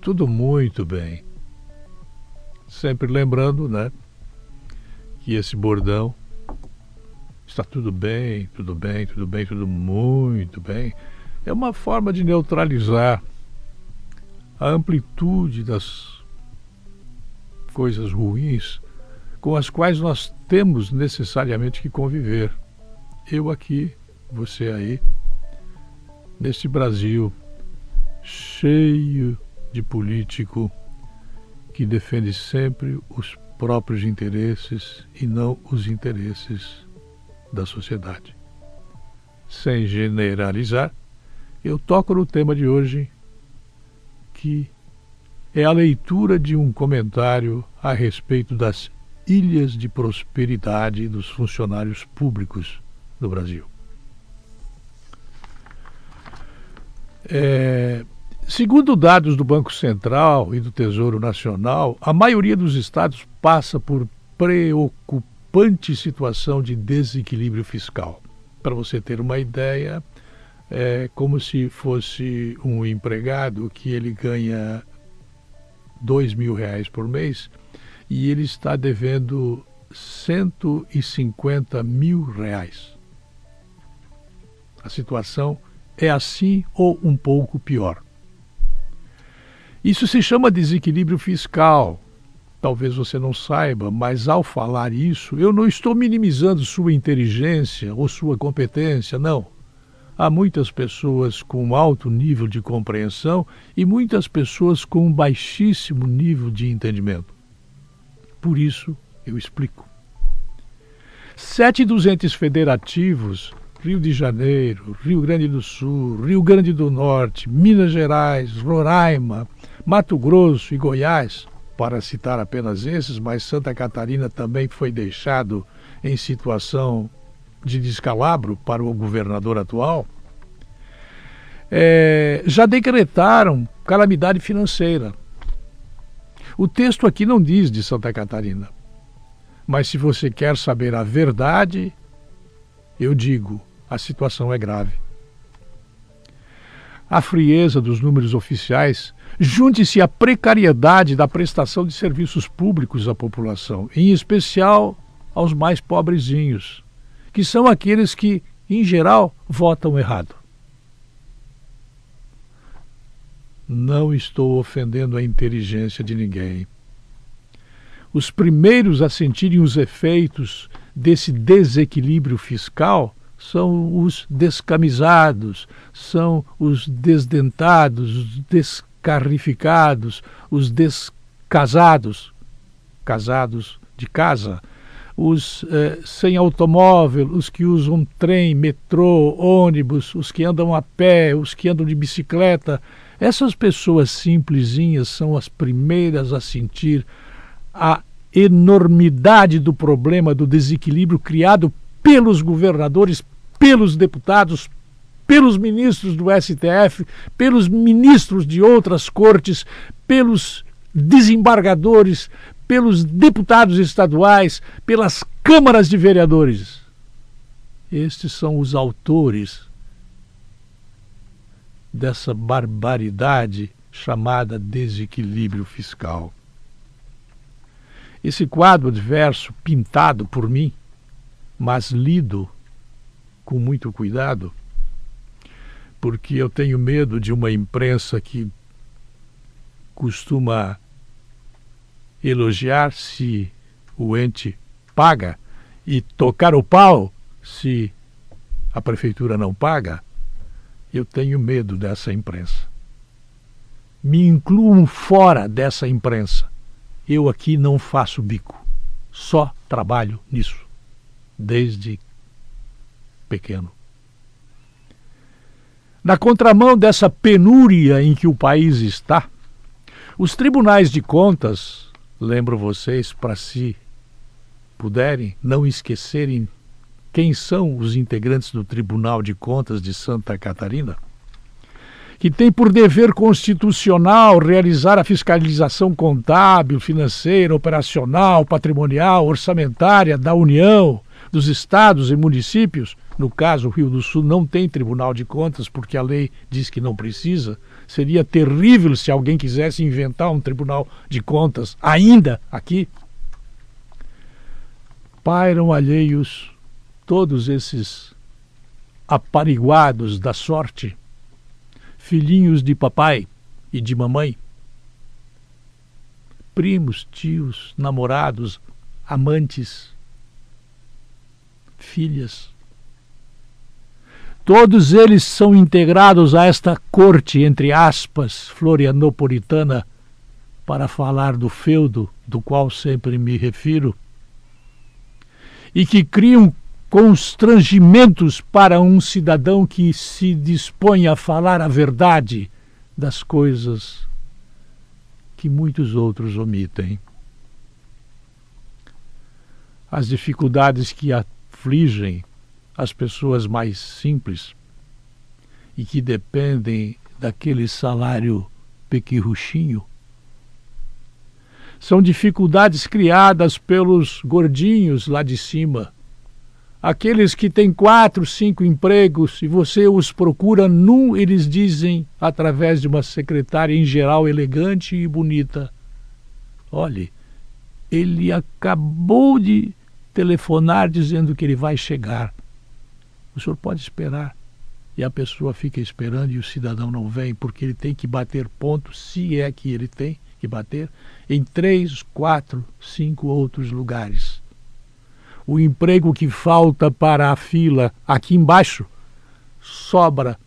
tudo muito bem. Sempre lembrando, né, que esse bordão está tudo bem, tudo bem, tudo bem, tudo muito bem, é uma forma de neutralizar a amplitude das coisas ruins com as quais nós temos necessariamente que conviver. Eu aqui, você aí, neste Brasil cheio de político que defende sempre os próprios interesses e não os interesses da sociedade. Sem generalizar, eu toco no tema de hoje, que é a leitura de um comentário a respeito das ilhas de prosperidade dos funcionários públicos do Brasil. É, segundo dados do Banco Central e do Tesouro Nacional, a maioria dos estados passa por preocupante situação de desequilíbrio fiscal. Para você ter uma ideia, é como se fosse um empregado que ele ganha dois mil reais por mês e ele está devendo 150 mil reais. A situação é assim ou um pouco pior. Isso se chama desequilíbrio fiscal. Talvez você não saiba, mas ao falar isso, eu não estou minimizando sua inteligência ou sua competência, não. Há muitas pessoas com alto nível de compreensão e muitas pessoas com baixíssimo nível de entendimento. Por isso, eu explico. Sete dos entes federativos Rio de Janeiro, Rio Grande do Sul, Rio Grande do Norte, Minas Gerais, Roraima, Mato Grosso e Goiás, para citar apenas esses, mas Santa Catarina também foi deixado em situação de descalabro para o governador atual, é, já decretaram calamidade financeira. O texto aqui não diz de Santa Catarina, mas se você quer saber a verdade, eu digo: a situação é grave. A frieza dos números oficiais junte-se à precariedade da prestação de serviços públicos à população, em especial aos mais pobrezinhos, que são aqueles que, em geral, votam errado. Não estou ofendendo a inteligência de ninguém. Os primeiros a sentirem os efeitos desse desequilíbrio fiscal são os descamisados, são os desdentados, os descarrificados, os descasados, casados de casa, os eh, sem automóvel, os que usam trem, metrô, ônibus, os que andam a pé, os que andam de bicicleta. Essas pessoas simplesinhas são as primeiras a sentir a enormidade do problema do desequilíbrio criado pelos governadores, pelos deputados, pelos ministros do STF, pelos ministros de outras cortes, pelos desembargadores, pelos deputados estaduais, pelas câmaras de vereadores. Estes são os autores dessa barbaridade chamada desequilíbrio fiscal. Esse quadro adverso, pintado por mim, mas lido com muito cuidado, porque eu tenho medo de uma imprensa que costuma elogiar se o ente paga e tocar o pau se a prefeitura não paga. Eu tenho medo dessa imprensa. Me incluam fora dessa imprensa. Eu aqui não faço bico, só trabalho nisso desde pequeno. Na contramão dessa penúria em que o país está, os tribunais de contas, lembro vocês, para se puderem não esquecerem quem são os integrantes do Tribunal de Contas de Santa Catarina, que tem por dever constitucional realizar a fiscalização contábil, financeira, operacional, patrimonial, orçamentária da União, dos estados e municípios, no caso o Rio do Sul não tem Tribunal de Contas porque a lei diz que não precisa, Seria terrível se alguém quisesse inventar um tribunal de contas ainda aqui. Pairam alheios todos esses apariguados da sorte, filhinhos de papai e de mamãe, primos, tios, namorados, amantes, filhas. Todos eles são integrados a esta corte, entre aspas, florianopolitana, para falar do feudo, do qual sempre me refiro, e que criam constrangimentos para um cidadão que se dispõe a falar a verdade das coisas que muitos outros omitem. As dificuldades que afligem as pessoas mais simples e que dependem daquele salário pequirruchinho? São dificuldades criadas pelos gordinhos lá de cima. Aqueles que têm quatro, cinco empregos e você os procura num, eles dizem, através de uma secretária em geral elegante e bonita: Olhe, ele acabou de telefonar dizendo que ele vai chegar. O senhor pode esperar. E a pessoa fica esperando e o cidadão não vem, porque ele tem que bater ponto, se é que ele tem que bater, em três, quatro, cinco outros lugares o emprego que falta para a fila aqui embaixo sobra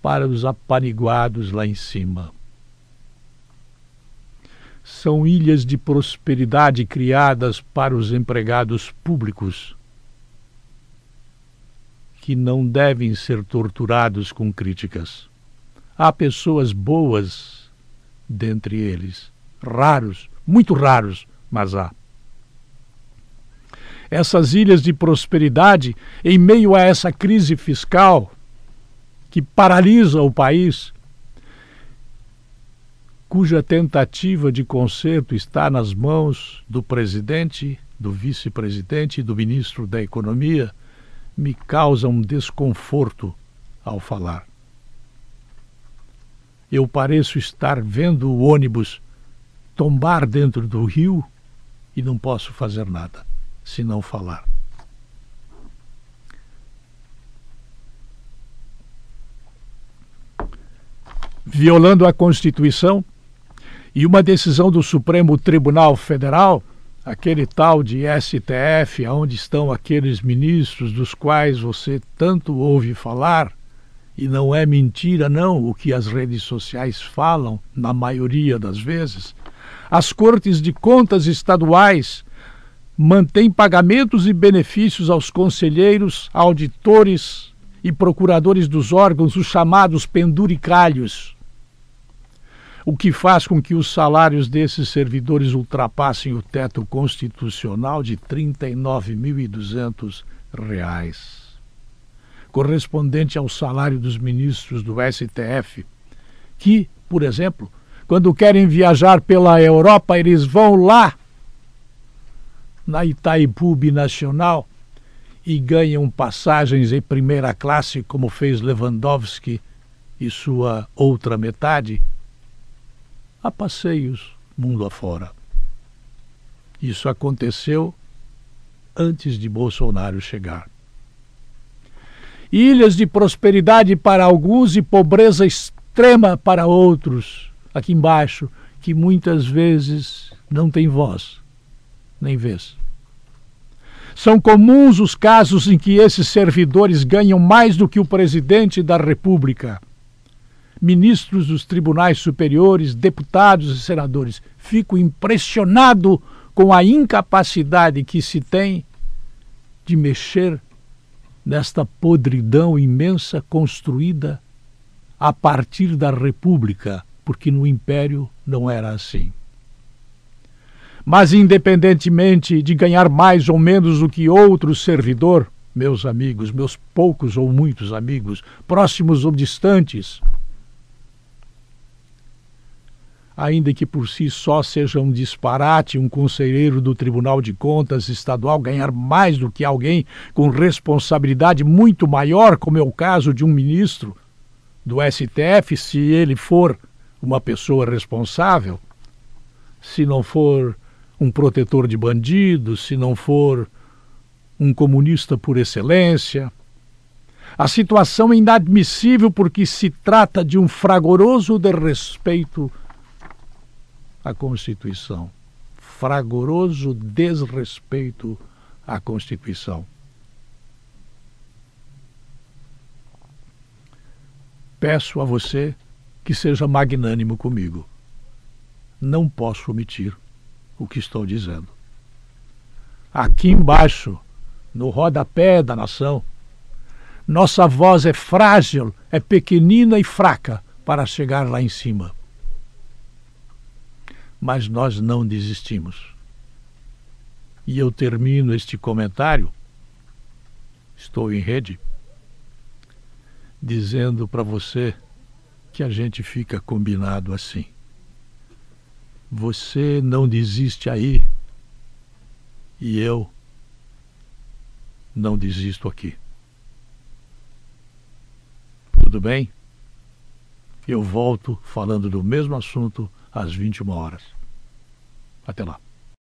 para os apaniguados lá em cima. São ilhas de prosperidade criadas para os empregados públicos que não devem ser torturados com críticas. Há pessoas boas dentre eles, raros, muito raros, mas há essas ilhas de prosperidade em meio a essa crise fiscal que paralisa o país, cuja tentativa de conserto está nas mãos do presidente, do vice-presidente e do ministro da Economia, me causa um desconforto ao falar. Eu pareço estar vendo o ônibus tombar dentro do rio e não posso fazer nada se não falar. Violando a Constituição e uma decisão do Supremo Tribunal Federal, aquele tal de STF, onde estão aqueles ministros dos quais você tanto ouve falar, e não é mentira, não, o que as redes sociais falam, na maioria das vezes, as cortes de contas estaduais mantém pagamentos e benefícios aos conselheiros, auditores e procuradores dos órgãos, os chamados penduricalhos, o que faz com que os salários desses servidores ultrapassem o teto constitucional de R$ 39.200, correspondente ao salário dos ministros do STF, que, por exemplo, quando querem viajar pela Europa, eles vão lá na Itaipu Binacional e ganham passagens em primeira classe, como fez Lewandowski e sua outra metade, a passeios mundo afora. Isso aconteceu antes de Bolsonaro chegar. Ilhas de prosperidade para alguns e pobreza extrema para outros, aqui embaixo, que muitas vezes não têm voz nem vez. São comuns os casos em que esses servidores ganham mais do que o presidente da República. Ministros dos tribunais superiores, deputados e senadores. Fico impressionado com a incapacidade que se tem de mexer nesta podridão imensa construída a partir da República, porque no Império não era assim. Mas, independentemente de ganhar mais ou menos do que outro servidor, meus amigos, meus poucos ou muitos amigos, próximos ou distantes, ainda que por si só seja um disparate um conselheiro do Tribunal de Contas Estadual ganhar mais do que alguém com responsabilidade muito maior, como é o caso de um ministro do STF, se ele for uma pessoa responsável, se não for um protetor de bandidos, se não for um comunista por excelência. A situação é inadmissível porque se trata de um fragoroso desrespeito à Constituição. Fragoroso desrespeito à Constituição. Peço a você que seja magnânimo comigo. Não posso omitir o que estou dizendo. Aqui embaixo, no rodapé da nação, nossa voz é frágil, é pequenina e fraca para chegar lá em cima. Mas nós não desistimos. E eu termino este comentário, estou em rede, dizendo para você que a gente fica combinado assim. Você não desiste aí e eu não desisto aqui. Tudo bem? Eu volto falando do mesmo assunto às 21 horas. Até lá.